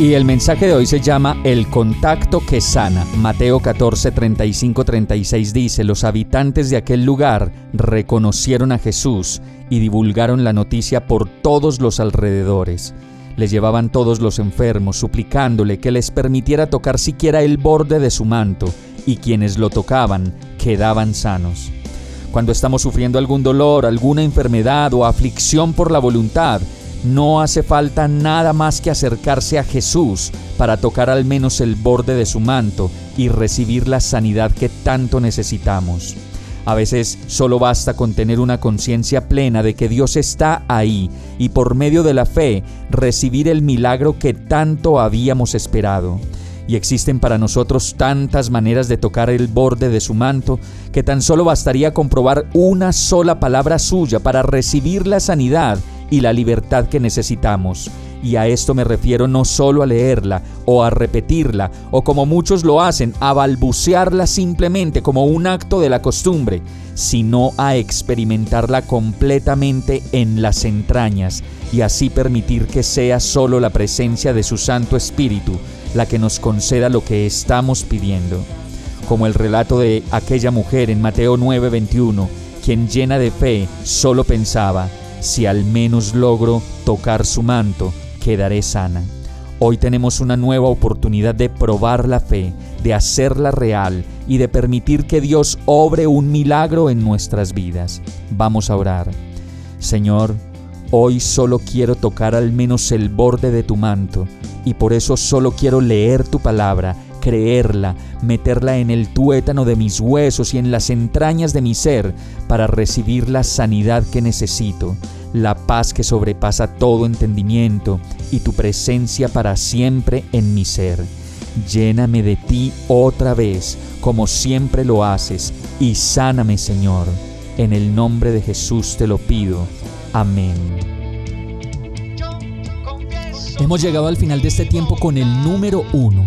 Y el mensaje de hoy se llama El contacto que sana. Mateo 14, 35, 36 dice, los habitantes de aquel lugar reconocieron a Jesús y divulgaron la noticia por todos los alrededores. Les llevaban todos los enfermos, suplicándole que les permitiera tocar siquiera el borde de su manto, y quienes lo tocaban quedaban sanos. Cuando estamos sufriendo algún dolor, alguna enfermedad o aflicción por la voluntad, no hace falta nada más que acercarse a Jesús para tocar al menos el borde de su manto y recibir la sanidad que tanto necesitamos. A veces solo basta con tener una conciencia plena de que Dios está ahí y por medio de la fe recibir el milagro que tanto habíamos esperado. Y existen para nosotros tantas maneras de tocar el borde de su manto que tan solo bastaría comprobar una sola palabra suya para recibir la sanidad y la libertad que necesitamos. Y a esto me refiero no solo a leerla o a repetirla, o como muchos lo hacen, a balbucearla simplemente como un acto de la costumbre, sino a experimentarla completamente en las entrañas y así permitir que sea solo la presencia de su Santo Espíritu la que nos conceda lo que estamos pidiendo. Como el relato de aquella mujer en Mateo 9:21, quien llena de fe solo pensaba, si al menos logro tocar su manto, quedaré sana. Hoy tenemos una nueva oportunidad de probar la fe, de hacerla real y de permitir que Dios obre un milagro en nuestras vidas. Vamos a orar. Señor, hoy solo quiero tocar al menos el borde de tu manto y por eso solo quiero leer tu palabra, creerla, meterla en el tuétano de mis huesos y en las entrañas de mi ser para recibir la sanidad que necesito la paz que sobrepasa todo entendimiento y tu presencia para siempre en mi ser. Lléname de ti otra vez, como siempre lo haces, y sáname, Señor. En el nombre de Jesús te lo pido. Amén. Hemos llegado al final de este tiempo con el número uno